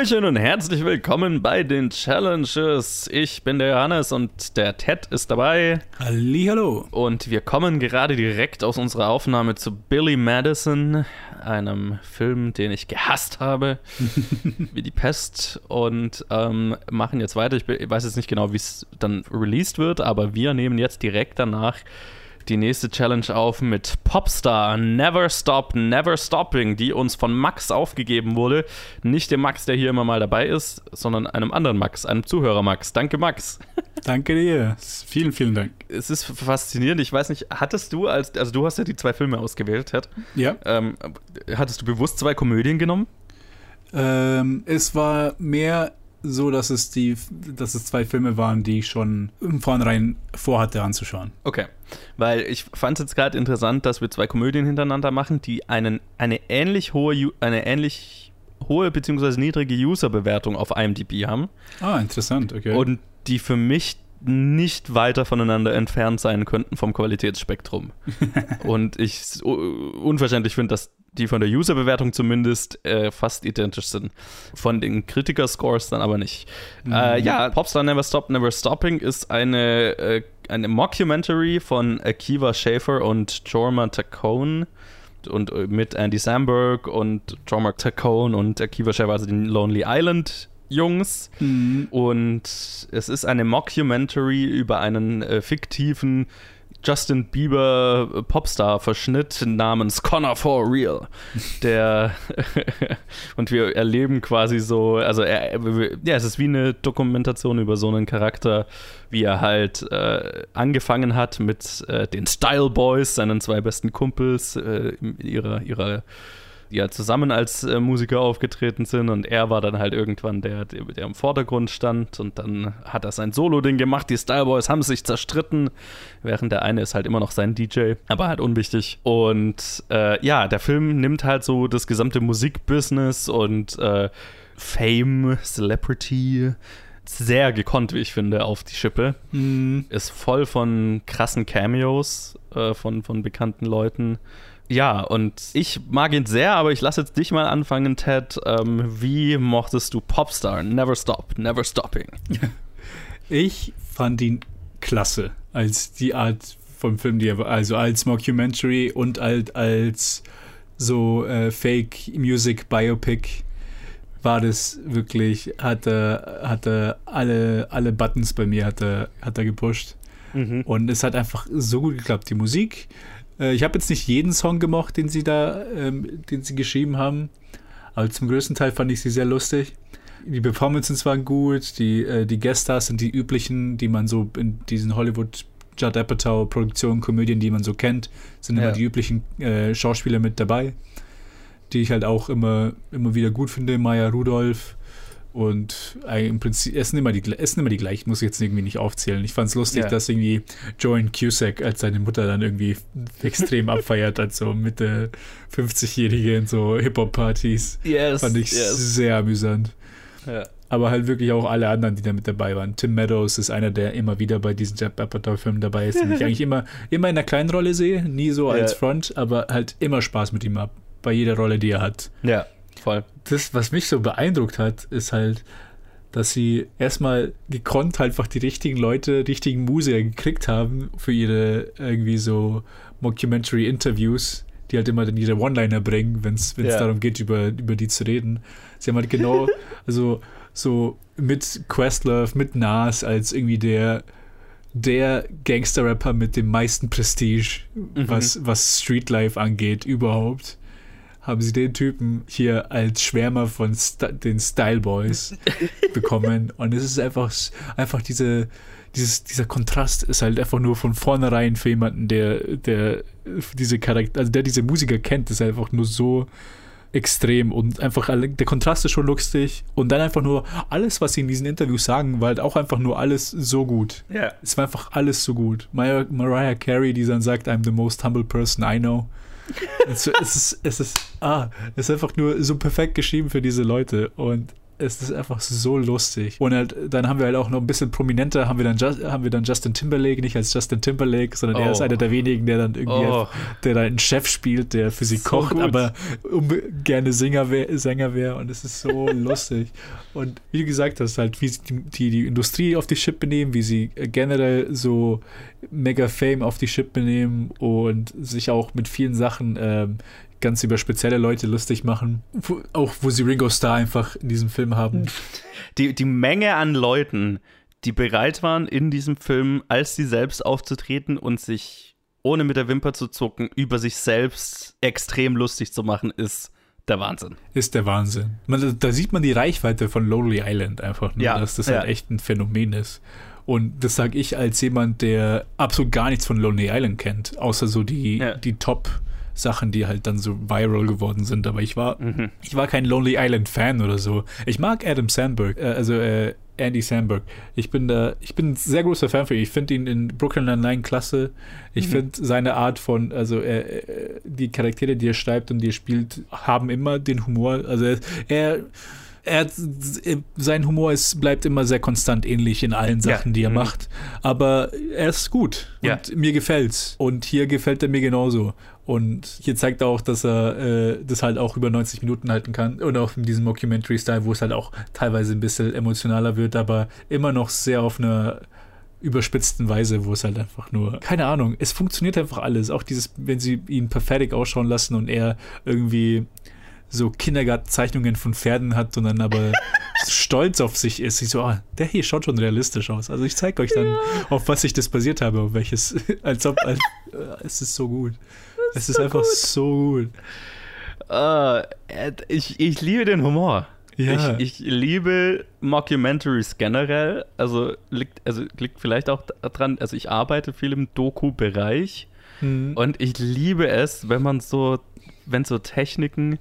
Hallöchen und herzlich willkommen bei den Challenges. Ich bin der Johannes und der Ted ist dabei. Hallihallo. Und wir kommen gerade direkt aus unserer Aufnahme zu Billy Madison, einem Film, den ich gehasst habe, wie die Pest. Und ähm, machen jetzt weiter. Ich weiß jetzt nicht genau, wie es dann released wird, aber wir nehmen jetzt direkt danach die nächste Challenge auf mit Popstar Never Stop, Never Stopping, die uns von Max aufgegeben wurde. Nicht dem Max, der hier immer mal dabei ist, sondern einem anderen Max, einem Zuhörer Max. Danke, Max. Danke dir. Vielen, vielen Dank. Es ist faszinierend. Ich weiß nicht, hattest du als, also du hast ja die zwei Filme ausgewählt, Ted. Ja. Ähm, hattest du bewusst zwei Komödien genommen? Ähm, es war mehr so, dass es die, dass es zwei Filme waren, die ich schon im Vornherein vorhatte anzuschauen. Okay. Weil ich fand es jetzt gerade interessant, dass wir zwei Komödien hintereinander machen, die einen, eine ähnlich hohe, eine ähnlich hohe bzw. niedrige User-Bewertung auf IMDb haben. Ah, interessant, okay. Und die für mich nicht weiter voneinander entfernt sein könnten vom Qualitätsspektrum. und ich unverständlich finde, dass die von der User-Bewertung zumindest äh, fast identisch sind. Von den Kritiker-Scores dann aber nicht. Mhm. Äh, ja, Popstar Never Stop, Never Stopping ist eine, äh, eine Mockumentary von Akiva Schäfer und Jorma Tacone und äh, mit Andy Samberg und Jorma Tacone und Akiva Schäfer, also den Lonely Island Jungs. Mhm. Und es ist eine Mockumentary über einen äh, fiktiven Justin Bieber äh, Popstar-Verschnitt namens Connor for Real. Der und wir erleben quasi so, also er, ja, es ist wie eine Dokumentation über so einen Charakter, wie er halt äh, angefangen hat mit äh, den Style Boys, seinen zwei besten Kumpels, äh, ihrer, ihrer die ja zusammen als äh, Musiker aufgetreten sind und er war dann halt irgendwann der, der, der im Vordergrund stand und dann hat er sein Solo-Ding gemacht. Die Styleboys haben sich zerstritten, während der eine ist halt immer noch sein DJ, aber halt unwichtig. Und äh, ja, der Film nimmt halt so das gesamte Musikbusiness und äh, Fame, Celebrity, sehr gekonnt, wie ich finde, auf die Schippe. Mhm. Ist voll von krassen Cameos äh, von, von bekannten Leuten. Ja, und ich mag ihn sehr, aber ich lasse jetzt dich mal anfangen, Ted. Ähm, wie mochtest du Popstar? Never Stop, Never Stopping. Ich fand ihn klasse als die Art vom Film, die er also als Mockumentary und als, als so äh, Fake Music Biopic war das wirklich, hat er, hat er alle, alle Buttons bei mir hat er, hat er gepusht. Mhm. Und es hat einfach so gut geklappt. Die Musik, äh, ich habe jetzt nicht jeden Song gemocht, den sie da, ähm, den sie geschrieben haben, aber zum größten Teil fand ich sie sehr lustig. Die Performances waren gut, die, äh, die Gueststars sind die üblichen, die man so in diesen Hollywood Judd Apatow Produktionen, Komödien, die man so kennt, sind ja. immer die üblichen äh, Schauspieler mit dabei, die ich halt auch immer, immer wieder gut finde. Maya Rudolph, und im Prinzip, es sind immer die, es sind immer die gleichen, muss ich jetzt irgendwie nicht aufzählen. Ich fand es lustig, ja. dass irgendwie Joan Cusack als seine Mutter dann irgendwie extrem abfeiert, als so Mitte 50-Jährige in so Hip-Hop-Partys. Yes, fand ich yes. sehr amüsant. Ja. Aber halt wirklich auch alle anderen, die da mit dabei waren. Tim Meadows ist einer, der immer wieder bei diesen Jeff Apatow-Filmen dabei ist, den ich eigentlich immer, immer in einer kleinen Rolle sehe, nie so als ja. Front, aber halt immer Spaß mit ihm habe, bei jeder Rolle, die er hat. Ja. Voll. Das, was mich so beeindruckt hat, ist halt, dass sie erstmal gekonnt einfach die richtigen Leute, richtigen Musiker gekriegt haben für ihre irgendwie so Mockumentary-Interviews, die halt immer dann ihre One-Liner bringen, wenn es ja. darum geht, über, über die zu reden. Sie haben halt genau, also so mit Questlove, mit Nas als irgendwie der der Gangster-Rapper mit dem meisten Prestige, mhm. was, was Streetlife angeht, überhaupt haben sie den Typen hier als Schwärmer von St den Style Boys bekommen. Und es ist einfach, einfach diese, dieses, dieser Kontrast ist halt einfach nur von vornherein für jemanden, der, der diese Charakter, also der diese Musiker kennt, ist einfach nur so extrem und einfach der Kontrast ist schon lustig und dann einfach nur alles, was sie in diesen Interviews sagen, war halt auch einfach nur alles so gut. Ja. Yeah. Es war einfach alles so gut. Mar Mariah Carey, die dann sagt, I'm the most humble person I know es, ist, es ist, ah, es ist einfach nur so perfekt geschrieben für diese Leute und es ist einfach so lustig. Und halt, dann haben wir halt auch noch ein bisschen prominenter, haben wir dann, Just, haben wir dann Justin Timberlake, nicht als Justin Timberlake, sondern oh. er ist oh. einer der wenigen, der dann irgendwie, oh. der da einen Chef spielt, der für sie so kocht, gut. aber gerne Sänger wäre Sänger wär, und es ist so lustig. Und wie du gesagt hast, halt, wie sie die, die Industrie auf die Schippe nehmen, wie sie generell so mega Fame auf die Schippe nehmen und sich auch mit vielen Sachen ähm, ganz über spezielle Leute lustig machen. Wo, auch wo sie Ringo Starr einfach in diesem Film haben. Die, die Menge an Leuten, die bereit waren, in diesem Film als sie selbst aufzutreten und sich ohne mit der Wimper zu zucken über sich selbst extrem lustig zu machen, ist der Wahnsinn. Ist der Wahnsinn. Man, da sieht man die Reichweite von Lonely Island einfach nur, ja, dass das ja. halt echt ein Phänomen ist. Und das sage ich als jemand, der absolut gar nichts von Lonely Island kennt, außer so die, ja. die Top- Sachen, die halt dann so viral geworden sind. Aber ich war, mhm. ich war kein Lonely Island Fan oder so. Ich mag Adam Sandberg, äh, also äh, Andy Sandberg. Ich bin da, ich bin ein sehr großer Fan für ihn. Ich finde ihn in Brooklyn Nine-Nine klasse. Ich mhm. finde seine Art von, also äh, die Charaktere, die er schreibt und die er spielt, haben immer den Humor. Also er, er er hat, sein Humor ist, bleibt immer sehr konstant ähnlich in allen Sachen, ja. die er mhm. macht. Aber er ist gut ja. und mir gefällt's. Und hier gefällt er mir genauso. Und hier zeigt er auch, dass er äh, das halt auch über 90 Minuten halten kann. Und auch in diesem Mockumentary-Style, wo es halt auch teilweise ein bisschen emotionaler wird, aber immer noch sehr auf einer überspitzten Weise, wo es halt einfach nur, keine Ahnung, es funktioniert einfach alles. Auch dieses, wenn sie ihn perfekt ausschauen lassen und er irgendwie so Kindergartenzeichnungen von Pferden hat und dann aber stolz auf sich ist. Ich so, ah, der hier schaut schon realistisch aus. Also ich zeige euch dann, ja. auf was ich das basiert habe, auf welches, als ob, als, äh, es ist so gut. Es ist, so einfach gut. so gut. Uh, ich, ich liebe den Humor. Ja. Ich, ich, liebe Mockumentaries generell. Also liegt, also liegt vielleicht auch daran, also ich arbeite viel im Doku-Bereich mhm. und ich liebe es, wenn man so, wenn so Techniken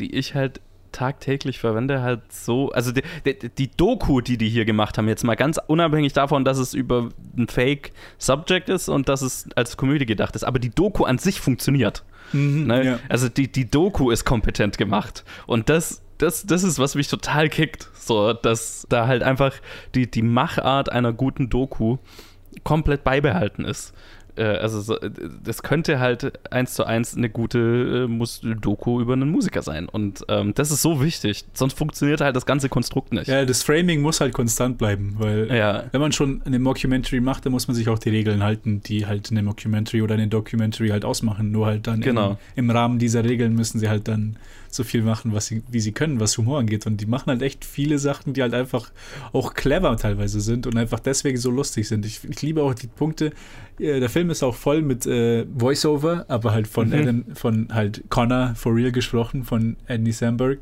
die ich halt tagtäglich verwende, halt so. Also die, die, die, Doku, die die hier gemacht haben, jetzt mal ganz unabhängig davon, dass es über ein Fake-Subject ist und dass es als Komödie gedacht ist, aber die Doku an sich funktioniert. Mhm, ne? ja. Also die, die Doku ist kompetent gemacht. Und das, das, das ist, was mich total kickt. So, dass da halt einfach die, die Machart einer guten Doku komplett beibehalten ist. Äh, also so, äh, das könnte halt eins zu eins eine gute äh, Doku über einen Musiker sein. Und ähm, das ist so wichtig. Sonst funktioniert halt das ganze Konstrukt nicht. Ja, das Framing muss halt konstant bleiben, weil ja. wenn man schon eine Mockumentary macht, dann muss man sich auch die Regeln halten, die halt eine Mockumentary oder eine Documentary halt ausmachen. Nur halt dann genau. im, im Rahmen dieser Regeln müssen sie halt dann so viel machen, was sie, wie sie können, was Humor angeht. Und die machen halt echt viele Sachen, die halt einfach auch clever teilweise sind und einfach deswegen so lustig sind. Ich, ich liebe auch die Punkte. Der Film ist auch voll mit äh, Voiceover, aber halt von mhm. Adam, von halt Connor for real gesprochen, von Andy Samberg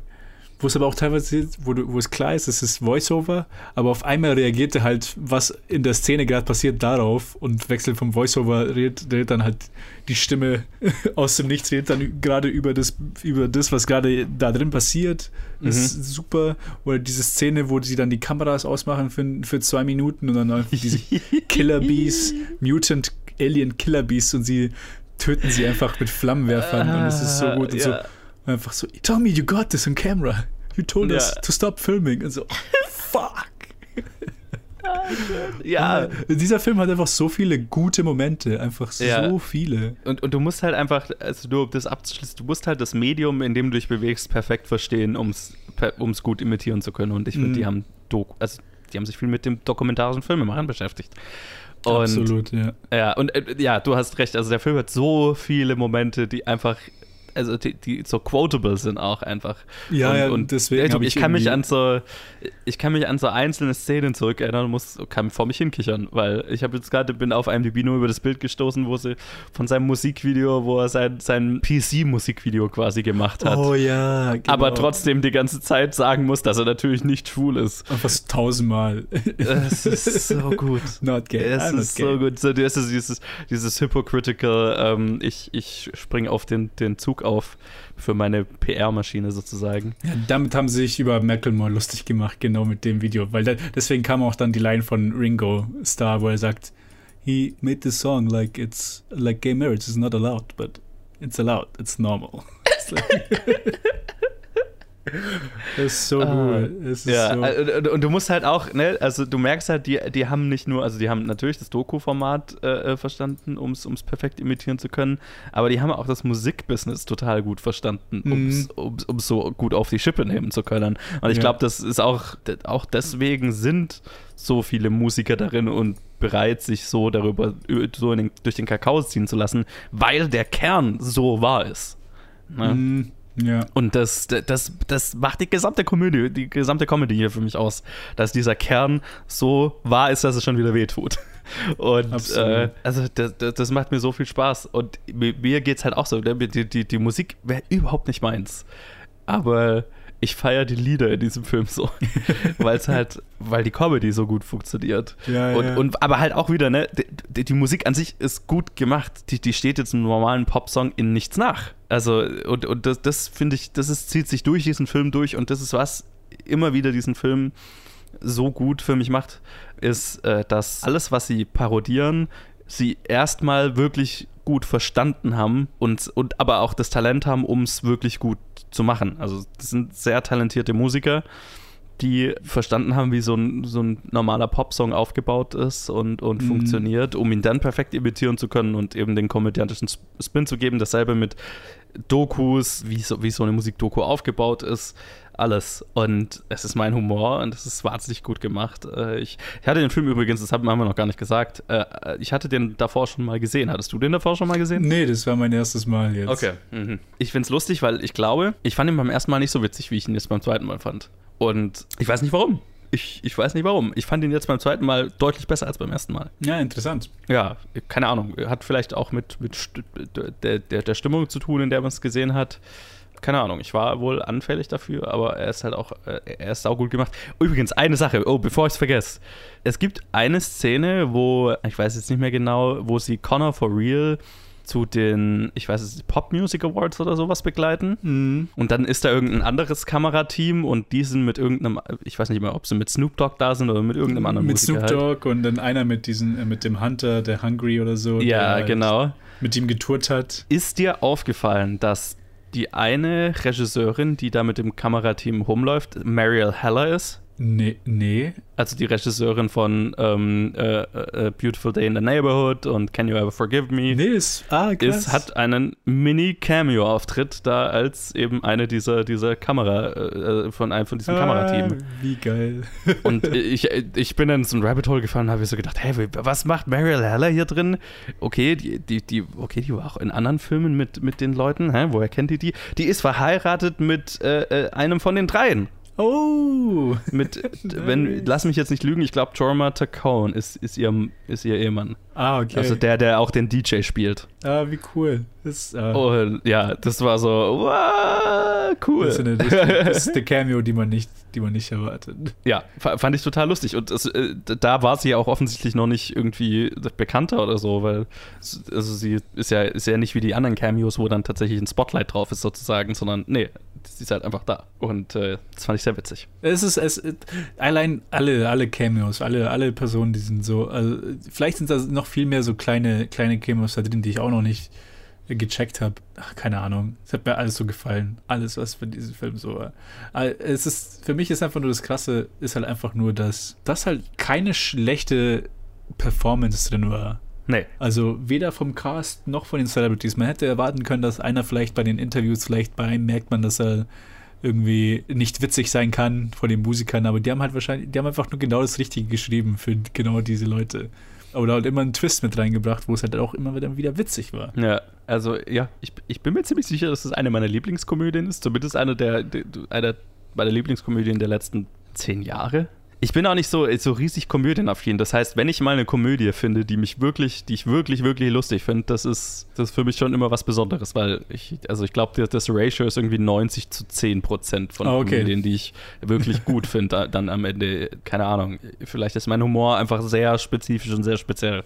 wo es aber auch teilweise, wo, du, wo es klar ist, es ist Voiceover, aber auf einmal reagiert er halt, was in der Szene gerade passiert, darauf und wechselt vom Voiceover, redet, redet dann halt die Stimme aus dem Nichts, redet dann gerade über das, über das, was gerade da drin passiert. Das mhm. ist super. Oder diese Szene, wo sie dann die Kameras ausmachen für, für zwei Minuten und dann diese Killer Bees, Mutant Alien Killer Bees und sie töten sie einfach mit Flammenwerfern und es ist so gut und ja. so Einfach so, Tommy, you got this on camera. You told ja. us to stop filming. Und so, fuck. ja. Dieser Film hat einfach so viele gute Momente, einfach so ja. viele. Und, und du musst halt einfach, also du das abzuschließen, du musst halt das Medium, in dem du dich bewegst, perfekt verstehen, um es gut imitieren zu können. Und ich finde, mhm. die haben Doku, also die haben sich viel mit dem dokumentarischen Filmemachen beschäftigt. Und, Absolut, ja. Ja, und äh, ja, du hast recht, also der Film hat so viele Momente, die einfach also die, die, so quotable sind auch einfach. Ja, und, ja, und deswegen. Ich, ich kann mich an so, ich kann mich an so einzelne Szenen zurückerinnern und muss, kann vor mich hinkichern, weil ich habe jetzt gerade, bin auf einem nur über das Bild gestoßen, wo sie von seinem Musikvideo, wo er sein, sein PC-Musikvideo quasi gemacht hat. Oh ja, genau. Aber trotzdem die ganze Zeit sagen muss, dass er natürlich nicht schwul ist. Fast tausendmal. Es ist so gut. Not gay. Es ist so gut. So, das ist dieses, dieses hypocritical, ähm, ich, ich springe auf den, den Zug auf für meine PR-Maschine sozusagen. Ja, damit haben sie sich über Macklemore lustig gemacht, genau mit dem Video, weil da, deswegen kam auch dann die Line von Ringo Starr, wo er sagt, he made this song like it's like gay marriage is not allowed, but it's allowed, it's normal. Das ist so Ah, gut. Es ist Ja, so, äh, und, und du musst halt auch, ne, also du merkst halt, die, die haben nicht nur, also die haben natürlich das Doku-Format äh, äh, verstanden, um es perfekt imitieren zu können, aber die haben auch das Musikbusiness total gut verstanden, Mhm. um es so gut auf die Schippe nehmen zu können. Und ich Ja. glaube, das ist auch, auch deswegen sind so viele Musiker darin und bereit, sich so darüber so den, durch den Kakao ziehen zu lassen, weil der Kern so wahr ist. Ne? Mm, ja. Und das, das, das macht die gesamte Komödie, die gesamte Comedy hier für mich aus, dass dieser Kern so wahr ist, dass es schon wieder wehtut. Und äh, also das, das, macht mir so viel Spaß. Und mir, mir geht es halt auch so. ne, Die, die, die Musik wäre überhaupt nicht meins. Aber ich feiere die Lieder in diesem Film so. weil es halt, weil die Comedy so gut funktioniert. Ja, Und, ja. und aber halt auch wieder, ne, die, die, Musik an sich ist gut gemacht. Die, die steht jetzt einem normalen Popsong in nichts nach. Also, und, und das, das finde ich, das ist, zieht sich durch diesen Film durch und das ist was immer wieder diesen Film so gut für mich macht, ist, äh, dass alles, was sie parodieren, sie erstmal wirklich gut verstanden haben und, und aber auch das Talent haben, um es wirklich gut zu machen. Also das sind sehr talentierte Musiker, die verstanden haben, wie so ein, so ein normaler Popsong aufgebaut ist und, und Mhm. funktioniert, um ihn dann perfekt imitieren zu können und eben den komödiantischen Spin zu geben. Dasselbe mit Dokus, wie so, wie so eine Musikdoku aufgebaut ist. Alles. Und es ist mein Humor und es ist wahnsinnig gut gemacht. Äh, Ich, ich hatte den Film übrigens, das haben wir noch gar nicht gesagt, äh, ich hatte den davor schon mal gesehen. Hattest du den davor schon mal gesehen? Nee, das war mein erstes Mal jetzt. Okay. Mhm. Ich finde es lustig, weil ich glaube, ich fand ihn beim ersten Mal nicht so witzig, wie ich ihn jetzt beim zweiten Mal fand. Und ich weiß nicht warum. Ich, ich weiß nicht warum. Ich fand ihn jetzt beim zweiten Mal deutlich besser als beim ersten Mal. Ja, interessant. Ja, keine Ahnung. Hat vielleicht auch mit, mit der, der, der Stimmung zu tun, in der man es gesehen hat. Keine Ahnung, ich war wohl anfällig dafür, aber er ist halt auch, äh, er ist saugut gemacht. Übrigens, eine Sache, oh, bevor ich es vergesse. Es gibt eine Szene, wo, ich weiß jetzt nicht mehr genau, wo sie Connor for Real zu den, ich weiß es, Pop Music Awards oder sowas begleiten. Mhm. Und dann ist da irgendein anderes Kamerateam und die sind mit irgendeinem, ich weiß nicht mehr, ob sie mit Snoop Dogg da sind oder mit irgendeinem anderen Mit Musiker Snoop halt. Dogg und dann einer mit diesen, äh, mit dem Hunter, der Hungry oder so. Ja, halt genau. Mit ihm getourt hat. Ist dir aufgefallen, dass die eine Regisseurin, die da mit dem Kamerateam rumläuft, Mariel Heller ist? Nee, nee. Also die Regisseurin von ähm, äh, äh, Beautiful Day in the Neighborhood und Can You Ever Forgive Me. Nee, ist. Ah, krass. Ist, hat einen Mini-Cameo-Auftritt da als eben eine dieser, dieser Kamera, äh, von einem von diesem Kamerateam. Ah, wie geil. Und ich, ich bin dann in so ein Rabbit Hole gefahren und habe so gedacht, hey, was macht Mariel Heller hier drin? Okay, die, die, die, okay, die war auch in anderen Filmen mit, mit den Leuten. Hä? Woher kennt ihr die? Die ist verheiratet mit äh, äh, einem von den dreien. Oh. Mit, wenn, lass mich jetzt nicht lügen, ich glaube, Jorma Tacone ist, ist, ihr, ist ihr Ehemann. Ah, okay. Also der, der auch den DJ spielt. ah, wie cool. Das, ah, Und ja, das war so, wow, cool. das, ist eine, das ist eine Cameo, die man nicht, die man nicht erwartet. Ja, fa- fand ich total lustig. Und es, äh, da war sie ja auch offensichtlich noch nicht irgendwie bekannter oder so, weil also sie ist ja, ist ja nicht wie die anderen Cameos, wo dann tatsächlich ein Spotlight drauf ist sozusagen, sondern nee, sie ist halt einfach da. Und äh, das fand ich sehr witzig. Es ist, es, allein alle, alle Cameos, alle, alle Personen, die sind so, also, vielleicht sind da noch viel mehr so kleine, kleine Cameos da drin, die ich auch noch nicht gecheckt habe. Ach, keine Ahnung. Es hat mir alles so gefallen. Alles, was für diesen Film so war. Äh, Es ist, für mich ist einfach nur das Krasse, ist halt einfach nur, dass das halt keine schlechte Performance drin war. Nee. Also weder vom Cast noch von den Celebrities. Man hätte erwarten können, dass einer vielleicht bei den Interviews, vielleicht bei einem merkt man, dass er irgendwie nicht witzig sein kann vor den Musikern, aber die haben halt wahrscheinlich, die haben einfach nur genau das Richtige geschrieben für genau diese Leute. Oder halt immer einen Twist mit reingebracht, wo es halt auch immer wieder, wieder witzig war. Ja, also ja, ich, ich bin mir ziemlich sicher, dass es eine meiner Lieblingskomödien ist. Zumindest eine der, der einer meiner Lieblingskomödien der letzten zehn Jahre. Ich bin auch nicht so, so riesig komödienaffin. Das heißt, wenn ich mal eine Komödie finde, die mich wirklich, die ich wirklich, wirklich lustig finde, das ist, das ist für mich schon immer was Besonderes, weil ich, also ich glaube, das Ratio ist irgendwie 90 zu 10 Prozent von Ah, okay. Komödien, die ich wirklich gut finde, dann am Ende, keine Ahnung. Vielleicht ist mein Humor einfach sehr spezifisch und sehr speziell.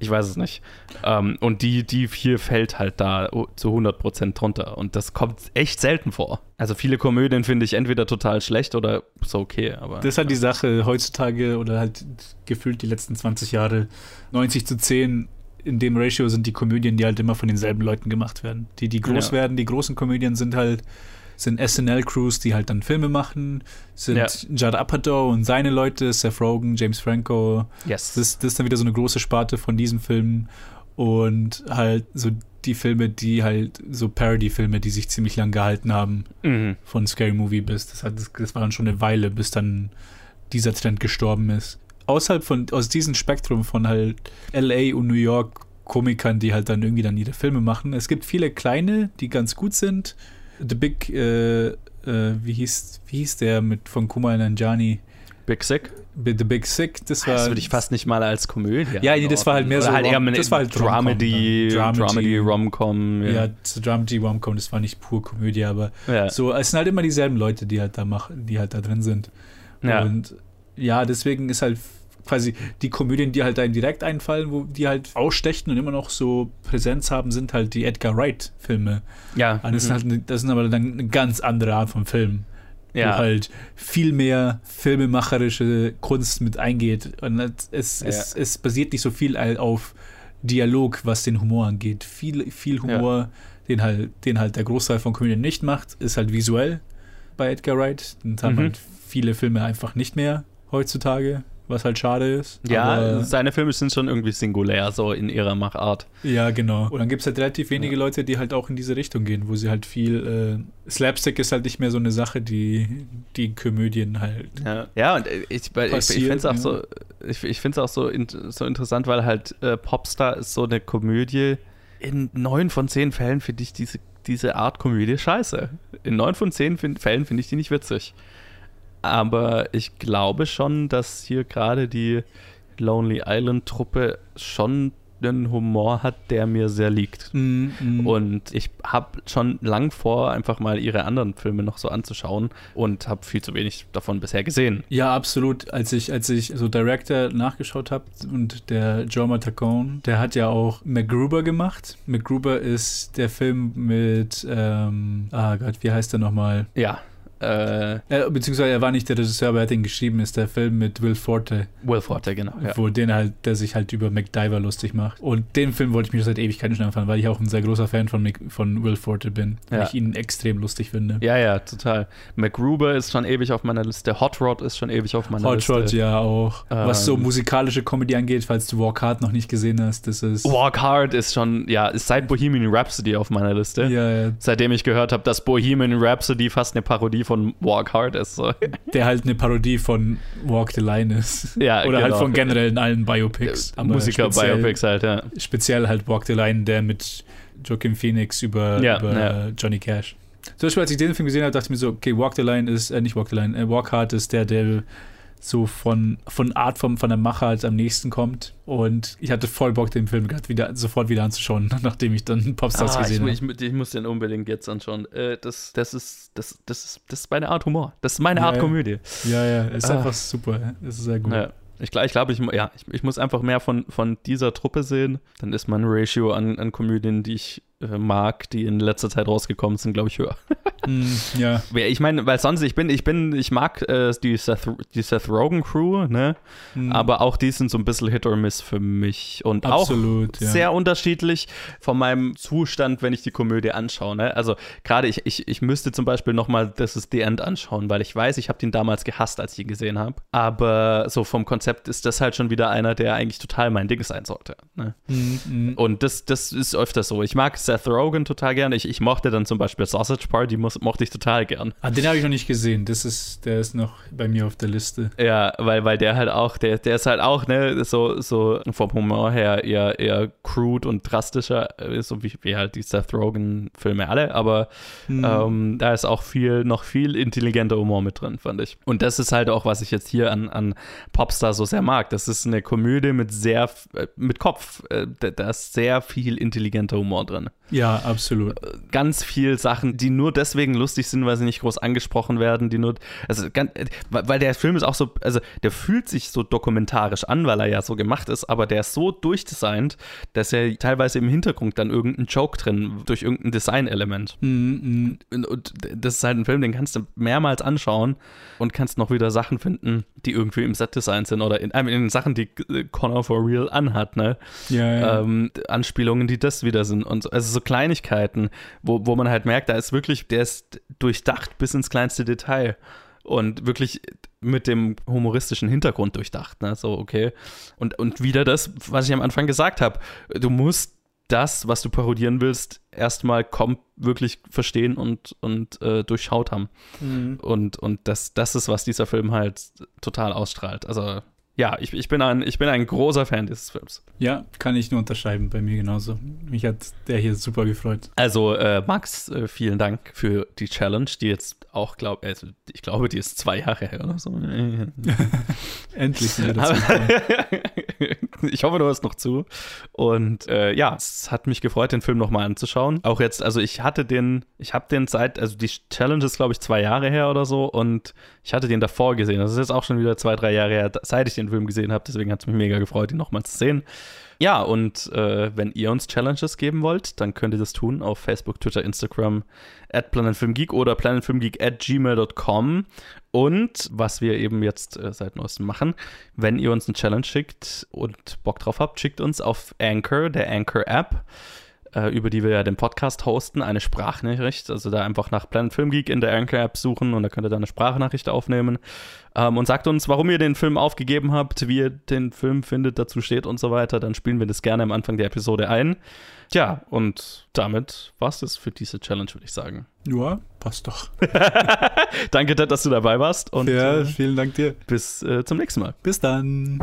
Ich weiß es nicht. Ähm, und die, die hier fällt halt da zu 100% drunter. Und das kommt echt selten vor. Also viele Komödien finde ich entweder total schlecht oder so okay. Aber, Das ist halt die Sache heutzutage oder halt gefühlt die letzten 20 Jahre. 90 zu 10 in dem Ratio sind die Komödien, die halt immer von denselben Leuten gemacht werden. Die, die groß Ja. werden, die großen Komödien sind halt sind SNL-Crews, die halt dann Filme machen, sind Ja. Judd Apatow und seine Leute, Seth Rogen, James Franco. Yes. Das, ist- das ist dann wieder so eine große Sparte von diesen Filmen und halt so die Filme, die halt so Parody-Filme, die sich ziemlich lang gehalten haben, mhm. von Scary Movie bis. Das, hat, das, das war dann schon eine Weile, bis dann dieser Trend gestorben ist. Außerhalb von, aus diesem Spektrum von halt LA und New York Komikern, die halt dann irgendwie dann ihre Filme machen. Es gibt viele kleine, die ganz gut sind. The Big, äh, äh, wie hieß, wie hieß der mit von Kumail Nanjiani? Big Sick. The Big Sick, das war. Das würde ich fast nicht mal als Komödie. Ja, nee, das war halt mehr Oder so halt Rom- das war halt Dramedy. Dramedy. Rom-Com. ja, Ja. zu Dramedy Rom-Com, das war nicht pur Komödie, aber Ja. so, es sind halt immer dieselben Leute, die halt da machen, die halt da drin sind. ja. Und ja, deswegen ist halt quasi die Komödien, die halt einem direkt einfallen, wo die halt ausstechen und immer noch so Präsenz haben, sind halt die Edgar Wright-Filme. ja. Ah, Das, sind mhm. halt, eine- das sind aber dann eine ganz andere Art von Film. ja. Wo halt viel mehr filmemacherische Kunst mit eingeht. Und es, es, Ja. es, basiert nicht so viel halt auf Dialog, was den Humor angeht. Viel, viel Humor, den, halt, den halt der Großteil von Komödien nicht macht, ist halt visuell bei Edgar Wright. Und haben Mhm. halt viele Filme einfach nicht mehr heutzutage, was halt schade ist. ja, seine Filme sind schon irgendwie singulär, so in ihrer Machart. ja, genau. Und dann gibt es halt relativ wenige Leute, die halt auch in diese Richtung gehen, wo sie halt viel. Äh, Slapstick ist halt nicht mehr so eine Sache, die die Komödien halt. Ja, ja und äh, ich, ich, ich finde es auch ja. so, ich, ich finde es auch so, in, so interessant, weil halt äh, Popstar ist so eine Komödie. In neun von zehn Fällen finde ich diese, diese Art Komödie scheiße. In neun von zehn Fällen finde ich die nicht witzig. Aber ich glaube schon, dass hier gerade die Lonely Island Truppe schon einen Humor hat, der mir sehr liegt. Mm, mm. Und ich habe schon lang vor, einfach mal ihre anderen Filme noch so anzuschauen und habe viel zu wenig davon bisher gesehen. Ja, absolut. Als ich, als ich so Director nachgeschaut habe und der Joe Matacone, der hat ja auch MacGruber gemacht. MacGruber ist der Film mit, ähm, ah Gott, wie heißt der nochmal? Ja, äh, beziehungsweise er war nicht der Regisseur, aber er hat ihn geschrieben, ist der Film mit Will Forte, Will Forte, genau. Ja. wo den halt, der sich halt über MacDiver lustig macht. Und den Film wollte ich mir seit Ewigkeiten schon anfangen, weil ich auch ein sehr großer Fan von, Mac, von Will Forte bin. Ja. ich ihn extrem lustig finde. ja, ja, total. MacGruber ist schon ewig auf meiner Liste. Hot Rod ist schon ewig auf meiner Hot Liste. Rod ja auch. Was so Ähm, musikalische Comedy angeht, falls du Walk Hard noch nicht gesehen hast, das ist. Walk Hard ist schon, ja, ist seit Bohemian Rhapsody auf meiner Liste. Ja, ja, Seitdem ich gehört habe, dass Bohemian Rhapsody fast eine Parodie von Walk Hard ist. So. der halt eine Parodie von Walk the Line ist. Ja, Oder halt genau. von generell in allen Biopics. Musiker-Biopics halt, ja. Speziell halt Walk the Line, der mit Joaquin Phoenix über, Ja, über ja. Johnny Cash. Zum Beispiel, als ich den Film gesehen habe, dachte ich mir so, okay, Walk the Line ist, äh, nicht Walk the Line, äh, Walk Hard ist der, der so von, von Art vom, von der Machart am nächsten kommt. Und ich hatte voll Bock, den Film wieder, sofort wieder anzuschauen, nachdem ich dann Popstars Ah, gesehen habe. ich, ich muss den unbedingt jetzt anschauen. Äh, das, das, ist, das, das, ist, das ist meine Art Humor. Das ist meine Ja, Art ja. Komödie. Ja, ja, ist Ah. einfach super. Das ist sehr gut. Ja. Ich glaube, ich, glaub, ich, ja, ich, ich muss einfach mehr von, von dieser Truppe sehen. Dann ist mein Ratio an, an Komödien, die ich äh, mag, die in letzter Zeit rausgekommen sind, glaube ich, höher. Mm, ja. Ich meine, weil sonst, ich bin, ich bin, ich mag äh, die, Seth, die Seth Rogen Crew, ne? Mm, Aber auch die sind so ein bisschen Hit or Miss für mich. Und Absolut, auch ja. sehr unterschiedlich von meinem Zustand, wenn ich die Komödie anschaue. Ne? Also gerade ich, ich, ich müsste zum Beispiel nochmal This is the End anschauen, weil ich weiß, ich habe den damals gehasst, als ich ihn gesehen habe. Aber so vom Konzept ist das halt schon wieder einer, der eigentlich total mein Ding sein sollte. Ne? Mm, mm. Und das, das ist öfter so. Ich mag Seth Rogen total gern. Ich, ich mochte dann zum Beispiel Sausage Party, muss, mochte ich total gern. Ah, den habe ich noch nicht gesehen. Das ist, der ist noch bei mir auf der Liste. Ja, weil, weil der halt auch, der, der ist halt auch, ne, so, so vom Humor her eher, eher crude und drastischer, äh, so wie, wie halt die Seth Rogen-Filme alle, aber Hm. ähm, da ist auch viel, noch viel intelligenter Humor mit drin, fand ich. Und das ist halt auch, was ich jetzt hier an, an Popstar so sehr mag. Das ist eine Komödie mit sehr, äh, mit Kopf. Äh, da, da ist sehr viel intelligenter Humor drin Ja, absolut. ganz viel Sachen, die nur deswegen lustig sind, weil sie nicht groß angesprochen werden, die nur, also ganz, äh, weil der Film ist auch so, also der fühlt sich so dokumentarisch an, weil er ja so gemacht ist, aber der ist so durchdesignt, dass er teilweise im Hintergrund dann irgendein Joke drin, durch irgendein Designelement. Mm. Und, und das ist halt ein Film, den kannst du mehrmals anschauen und kannst noch wieder Sachen finden, die irgendwie im Set-Design sind oder in, in Sachen, die äh, Connor for Real anhat, ne? Ja, ja. ähm, Anspielungen, die das wieder sind. Und so. also so Kleinigkeiten, wo, wo man halt merkt, da ist wirklich, der ist durchdacht bis ins kleinste Detail und wirklich mit dem humoristischen Hintergrund durchdacht. Ne? So, okay. Und, und wieder das, was ich am Anfang gesagt habe. Du musst das, was du parodieren willst, erstmal wirklich verstehen und, und äh, durchschaut haben. Mhm. Und, und das, das ist, was dieser Film halt total ausstrahlt. Also ja, ich, ich, bin ein, ich bin ein großer Fan dieses Films. Ja, kann ich nur unterschreiben, bei mir genauso. Mich hat der hier super gefreut. Also, äh, Max, äh, vielen Dank für die Challenge, die jetzt auch, glaube also, ich glaube, die ist zwei Jahre her oder so. Endlich sind wir dazu Ich hoffe, du hörst noch zu. Und äh, ja, es hat mich gefreut, den Film nochmal anzuschauen. Auch jetzt, also ich hatte den, ich habe den seit, also die Challenge ist, glaube ich, zwei Jahre her oder so und ich hatte den davor gesehen. Das ist jetzt auch schon wieder zwei, drei Jahre her, seit ich den Film gesehen habe. Deswegen hat es mich mega gefreut, ihn nochmal zu sehen. Ja, und äh, wenn ihr uns Challenges geben wollt, dann könnt ihr das tun auf Facebook, Twitter, Instagram, at planetfilmgeek oder planetfilmgeek at gmail.com. Und was wir eben jetzt äh, seit neuestem machen, wenn ihr uns eine Challenge schickt und Bock drauf habt, schickt uns auf Anchor, der Anchor-App äh, über die wir ja den Podcast hosten, eine Sprachnachricht. Also da einfach nach Planet Film Geek in der Anchor-App suchen und da könnt ihr da eine Sprachnachricht aufnehmen. Ähm, und sagt uns, warum ihr den Film aufgegeben habt, wie ihr den Film findet, dazu steht und so weiter. Dann spielen wir das gerne am Anfang der Episode ein. Tja, und damit war es das für diese Challenge, würde ich sagen. Ja, passt doch. Danke, dass du dabei warst. Und, ja, äh, vielen Dank dir. Bis äh, zum nächsten Mal. Bis dann.